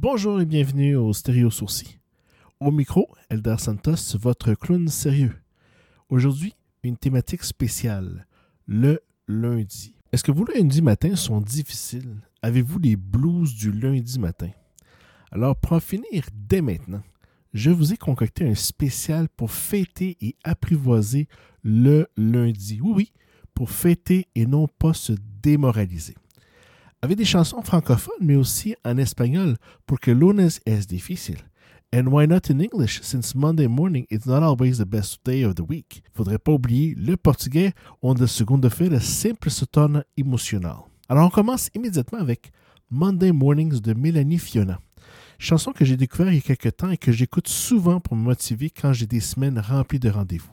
Bonjour et bienvenue au Stéréo Sourcil. Au micro, Elder Santos, votre clown sérieux. Aujourd'hui, une thématique spéciale, le lundi. Est-ce que vos lundis matins sont difficiles? Avez-vous les blues du lundi matin? Alors, pour en finir dès maintenant, je vous ai concocté un spécial pour fêter et apprivoiser le lundi. Oui, oui, pour fêter et non pas se démoraliser avec des chansons francophones, mais aussi en espagnol, pour que lunes es difícil. And why not in English, since Monday morning is not always the best day of the week? Faudrait pas oublier le portugais, onde segunda-feira sempre se torna emocional. Alors on commence immédiatement avec Monday Mornings de Mélanie Fiona. Chanson que j'ai découvert il y a quelques temps et que j'écoute souvent pour me motiver quand j'ai des semaines remplies de rendez-vous.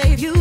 Save you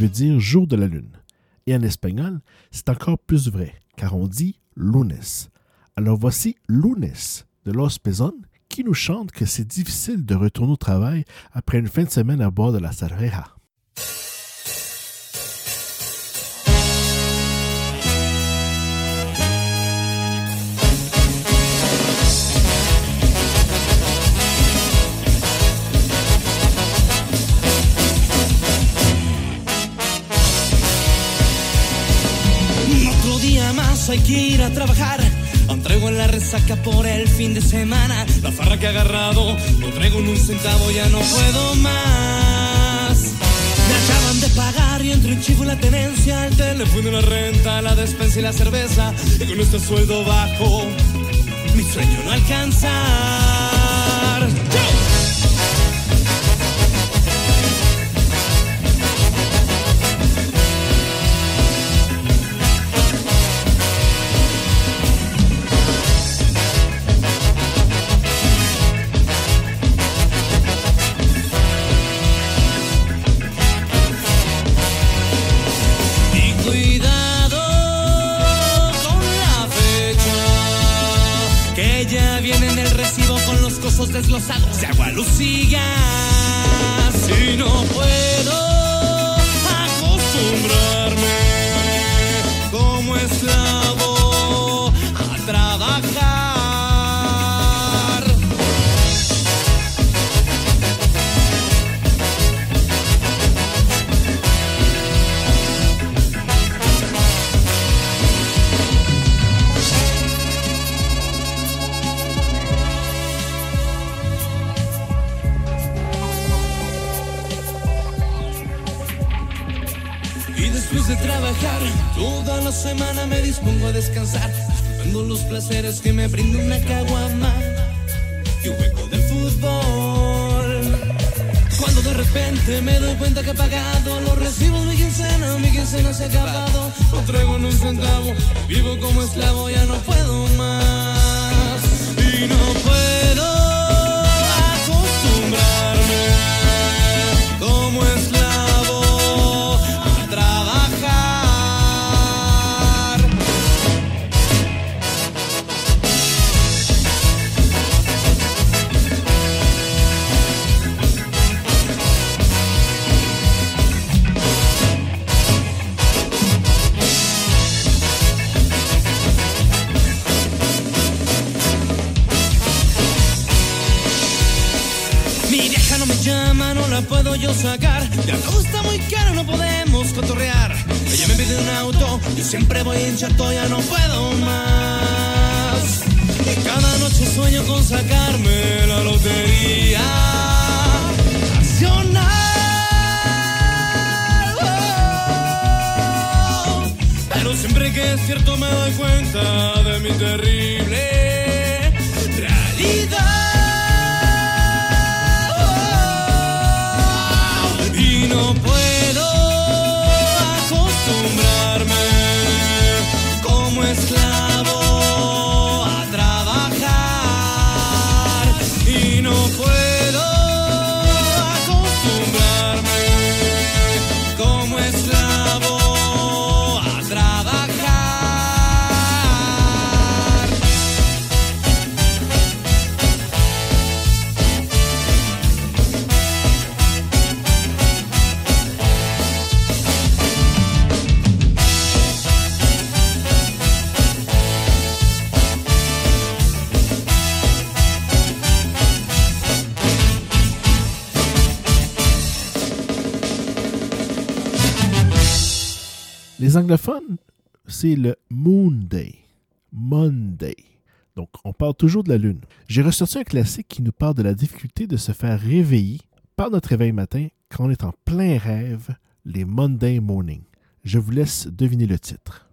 veut dire jour de la lune. Et en espagnol, c'est encore plus vrai, car on dit lunes. Alors voici lunes de Los Pezon qui nous chante que c'est difficile de retourner au travail après une fin de semaine à bord de la cerveja. Que ir a trabajar. Traigo resaca por el fin de semana. La farra que he agarrado, no traigo ni un centavo, ya no puedo más. Me acaban de pagar y entre el chivo y la tenencia, el teléfono la renta, la despensa y la cerveza. Y con este sueldo bajo, mi sueño no alcanzar. ¡Chao! Los cosos descansar, disfrutando los placeres que me brinda una caguama y un juego de fútbol. Cuando de repente me doy cuenta que he pagado los recibos mi quincena, mi quincena se ha acabado, no traigo ni un centavo, vivo como esclavo, ya no puedo siempre voy en Les anglophones, c'est le Moon Day. Monday. Donc, on parle toujours de la Lune. J'ai ressorti un classique qui nous parle de la difficulté de se faire réveiller par notre réveil matin quand on est en plein rêve, les Monday Morning. Je vous laisse deviner le titre.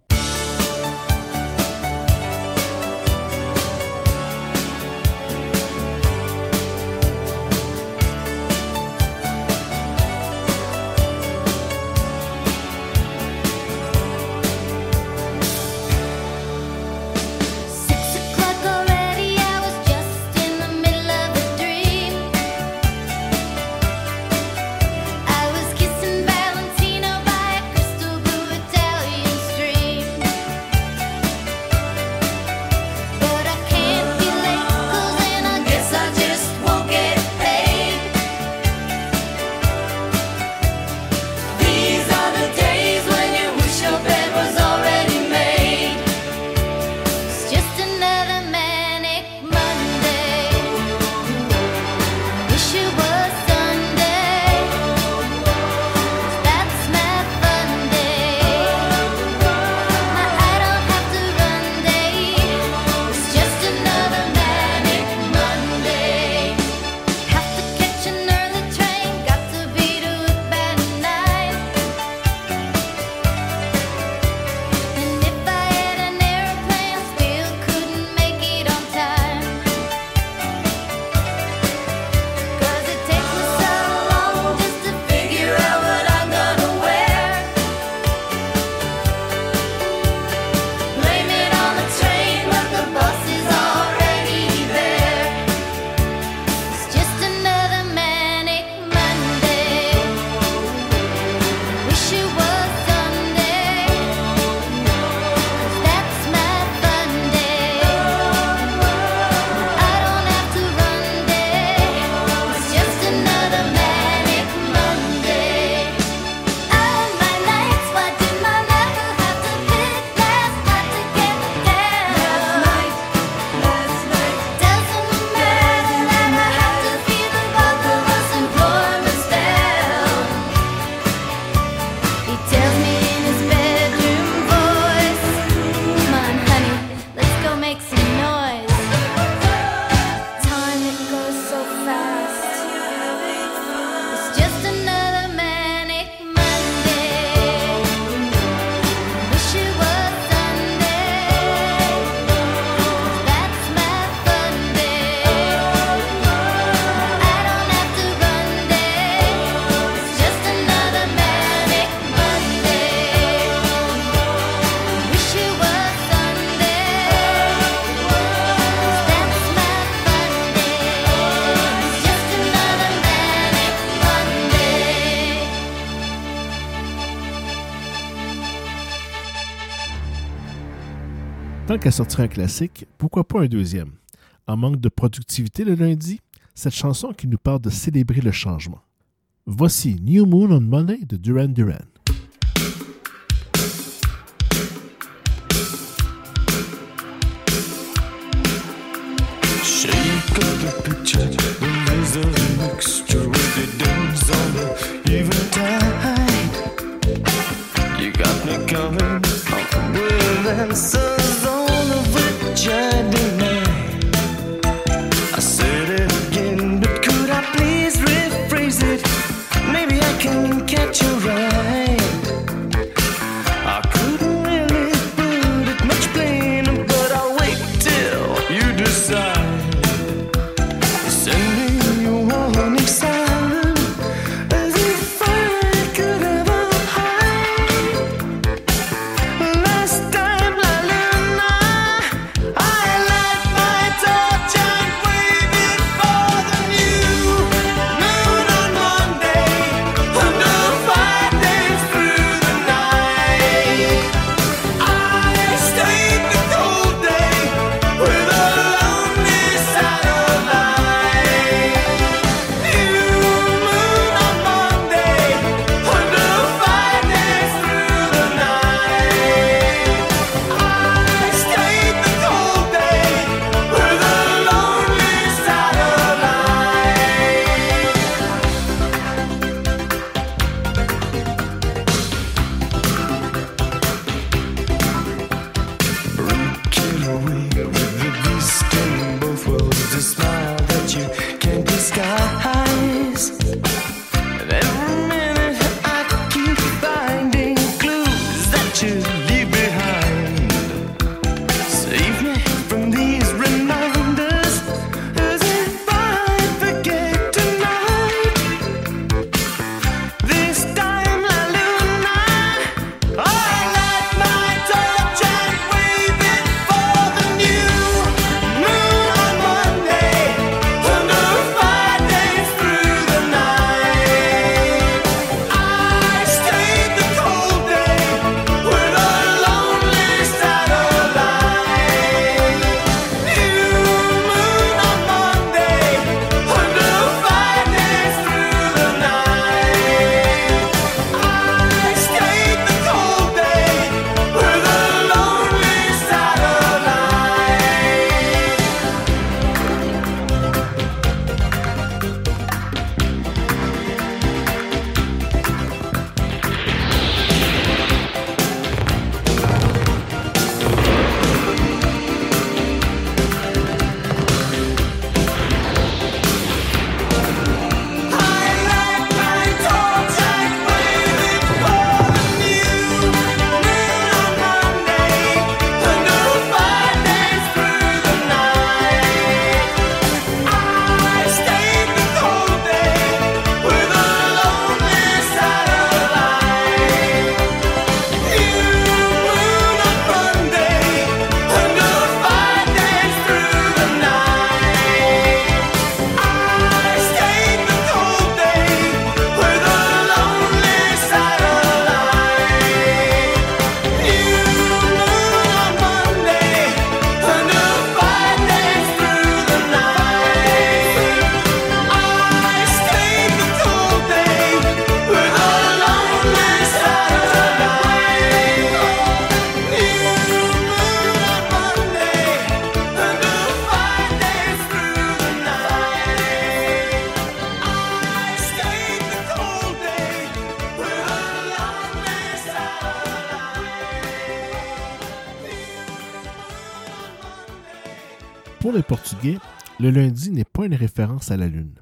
Qu'à sortir un classique, pourquoi pas un deuxième? En manque de productivité le lundi, cette chanson qui nous parle de célébrer le changement. Voici New Moon on Monday de Duran Duran. Le lundi n'est pas une référence à la Lune.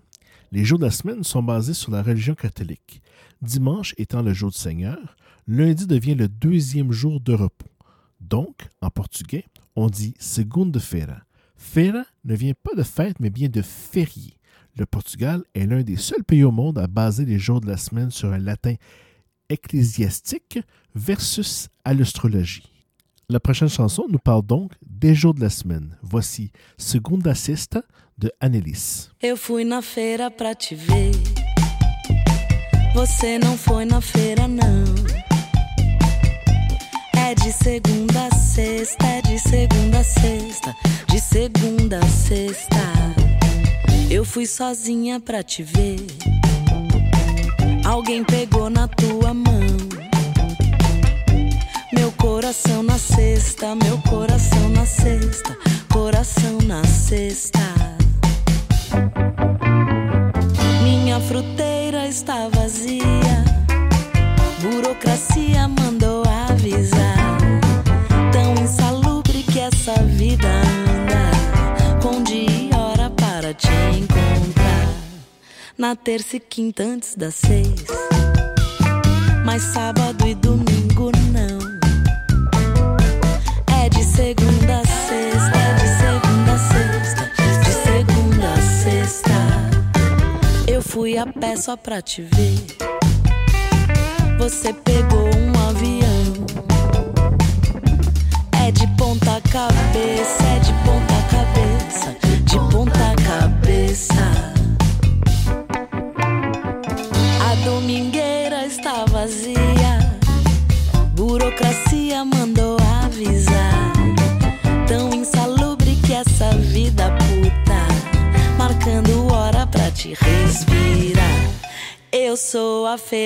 Les jours de la semaine sont basés sur la religion catholique. Dimanche étant le jour du Seigneur, lundi devient le deuxième jour de repos. Donc, en portugais, on dit segunda-feira. Feira ne vient pas de fête, mais bien de férié. Le Portugal est l'un des seuls pays au monde à baser les jours de la semaine sur un latin ecclésiastique versus à l'astrologie. La prochaine chanson nous parle donc des jours de la semaine. Voici Segunda Sexta de Annelies. Eu fui na feira pra te ver. Você não foi na feira, não. É de segunda a sexta, é de segunda a sexta, de segunda a sexta. Eu fui sozinha pra te ver. Alguém pegou na tua mão. Coração na cesta, meu coração na cesta, coração na cesta. Minha fruteira está vazia. Burocracia mandou avisar. Tão insalubre que essa vida anda. Com dia e hora para te encontrar. Na terça e quinta antes das seis. Mas sábado e domingo segunda a sexta, de segunda a sexta, de segunda a sexta. Eu fui a pé só pra te ver. Você pegou um avião. É de ponta cabeça,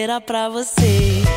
sou a feira pra você.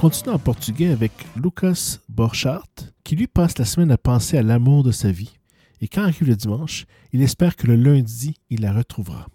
Continue en portugais avec Lucas Borchardt, qui lui passe la semaine à penser à l'amour de sa vie. Et quand arrive le dimanche, il espère que le lundi, il la retrouvera.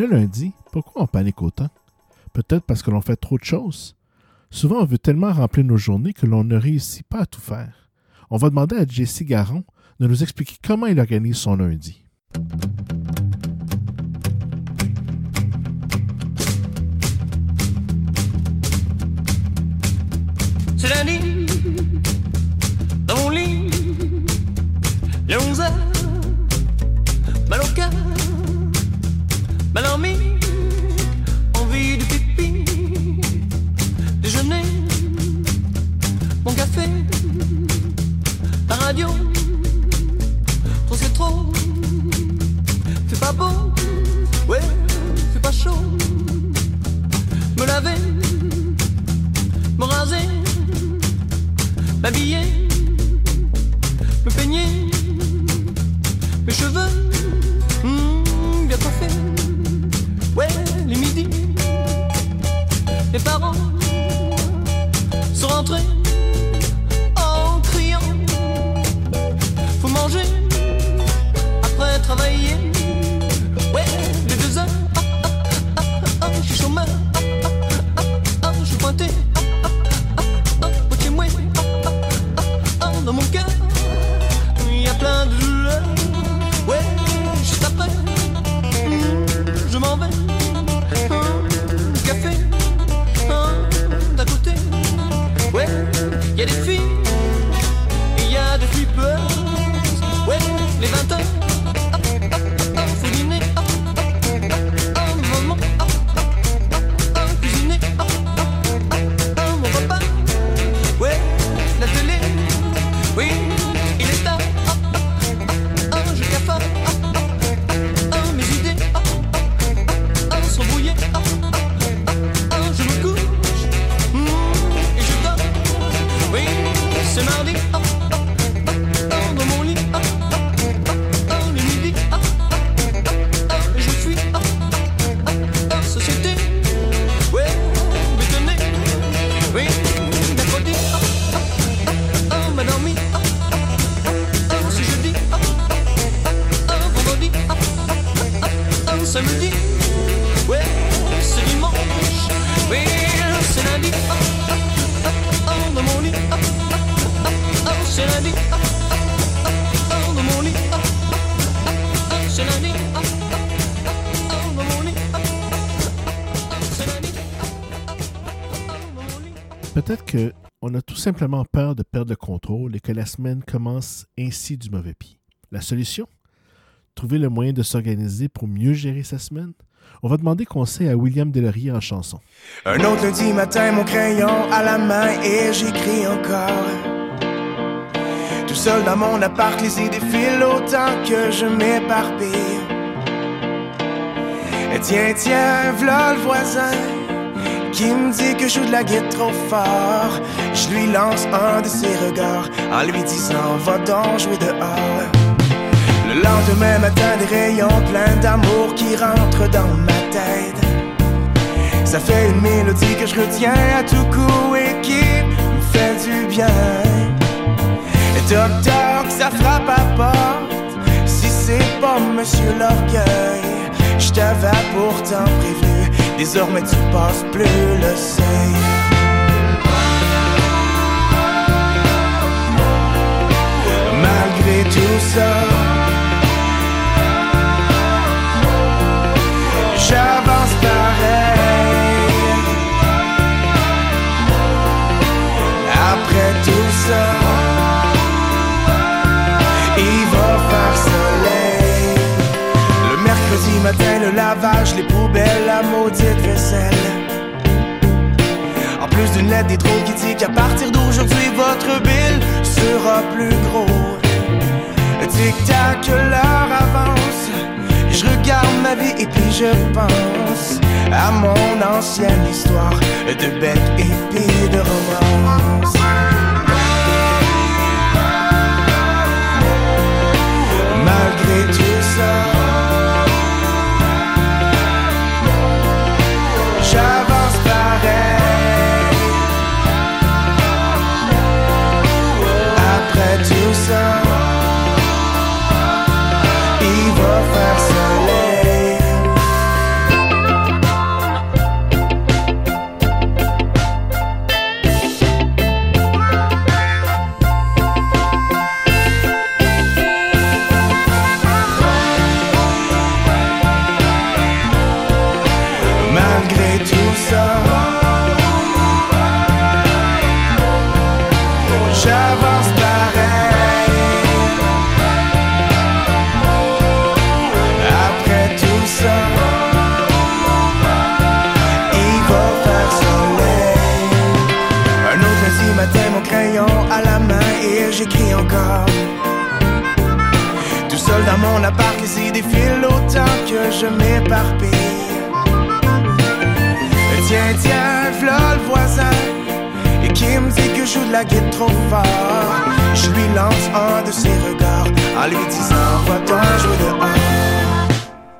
Le lundi, pourquoi on panique autant? Peut-être parce que l'on fait trop de choses. Souvent, on veut tellement remplir nos journées que l'on ne réussit pas à tout faire. On va demander à Jesse Garon de nous expliquer comment il organise son lundi. Dimanche. C'est lundi. Ah, ah, ah, ah. Ah, ah, ah, ah. Ah, ah, ah, ah. Ah, ah, ah, ah. Ah, ah, ah, ah. Ah, ah, ah. Ah, ah, ah, ah. Peut-être que on a tout simplement peur de perdre le contrôle et que la semaine commence ainsi du mauvais pied. La solution Trouver le moyen de s'organiser pour mieux gérer sa semaine? On va demander conseil à William Delaurier en chanson. Un autre lundi matin, mon crayon à la main et j'écris encore. Tout seul dans mon appart, les idées filent autant que je m'éparpille. Et tiens, tiens, v'là le voisin qui me dit que je joue de la guitare trop fort. Je lui lance un de ses regards en lui disant Va donc jouer dehors. Le lendemain matin, des rayons pleins d'amour qui rentrent dans ma tête. Ça fait une mélodie que je retiens à tout coup et qui me fait du bien. Et toc ça frappe à porte. Si c'est pas Monsieur l'orgueil, je t'avais pourtant prévenu. Désormais tu passes plus le seuil. Malgré tout ça, j'avance pareil. Après tout ça, il va faire soleil. Le mercredi matin, le lavage, les poubelles, la maudite vaisselle. En plus d'une lettre d'intro qui dit qu'à partir d'aujourd'hui, votre bill sera plus gros. Tic-tac, l'heure avance. Je regarde ma vie et puis je pense à mon ancienne histoire de bec et de romance. Malgré tout ça,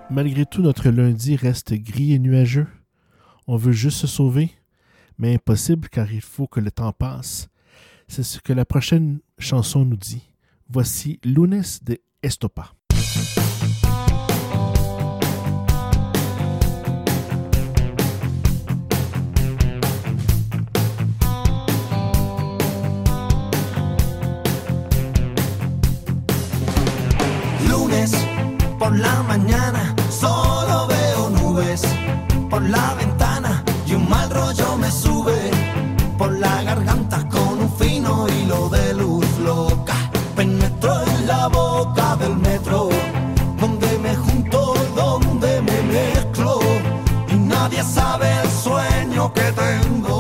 Malgré tout, notre lundi reste gris et nuageux. On veut juste se sauver, mais impossible car il faut que le temps passe. C'est ce que la prochaine chanson nous dit. Voici Lunes de Estopa. Por la mañana solo veo nubes por la ventana y un mal rollo me sube por la garganta con un fino hilo de luz loca. Penetro en la boca del metro donde me junto, donde me mezclo y nadie sabe el sueño que tengo.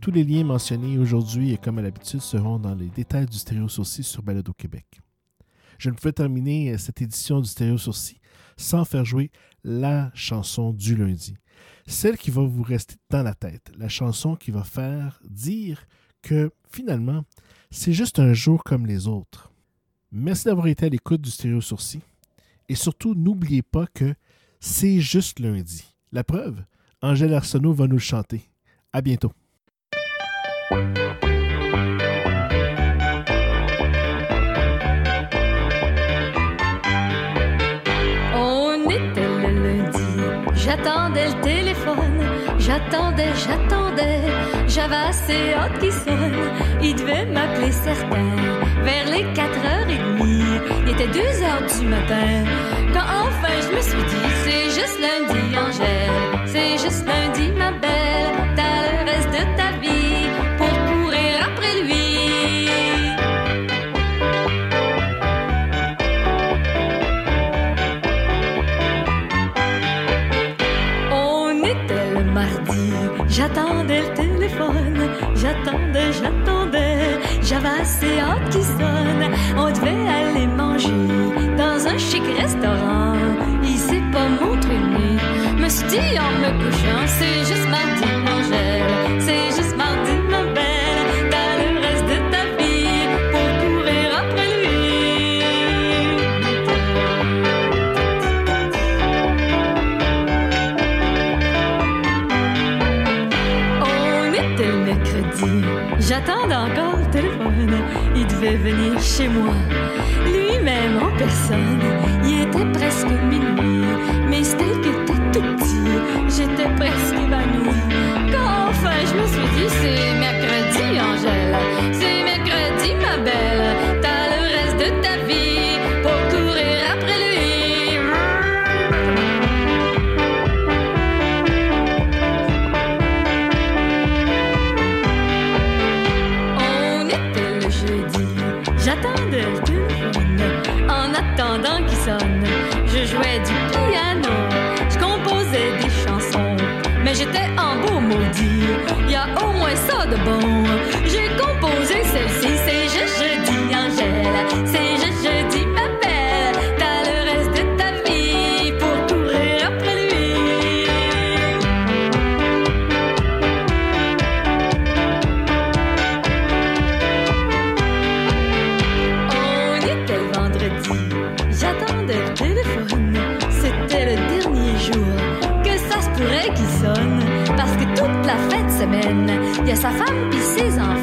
Tous les liens mentionnés aujourd'hui et comme à l'habitude seront dans les détails du Stéréo Sourcil sur Balado Québec. Je ne pouvais terminer euh, cette édition du Stéréo Sourcil sans faire jouer la chanson du lundi. Celle qui va vous rester dans la tête. La chanson qui va faire dire que finalement, c'est juste un jour comme les autres. Merci d'avoir été à l'écoute du Stéréo Sourcil. Et surtout, n'oubliez pas que c'est juste lundi. La preuve, Angèle Arsenault va nous le chanter. À bientôt. J'attendais le téléphone, j'attendais, j'attendais, j'avais assez hâte qu'il sonne, il devait m'appeler certain, vers les 4h30, il était 2h du matin, quand enfin je me suis dit, c'est juste lundi, Angèle, c'est juste lundi, mardi, j'attendais le téléphone, j'attendais, j'attendais, j'avais assez hâte qu'il sonne. On devait aller manger dans un chic restaurant. Il s'est pas montré. Me suis dit en me couchant, c'est juste mardi, venir chez moi. Lui-même en personne, il était presque minuit. Le en attendant qu'il sonne. Je jouais du piano, je composais des chansons, mais j'étais en beau maudit. Y a au moins ça de bon. J'ai composé sa femme puis ses enfants.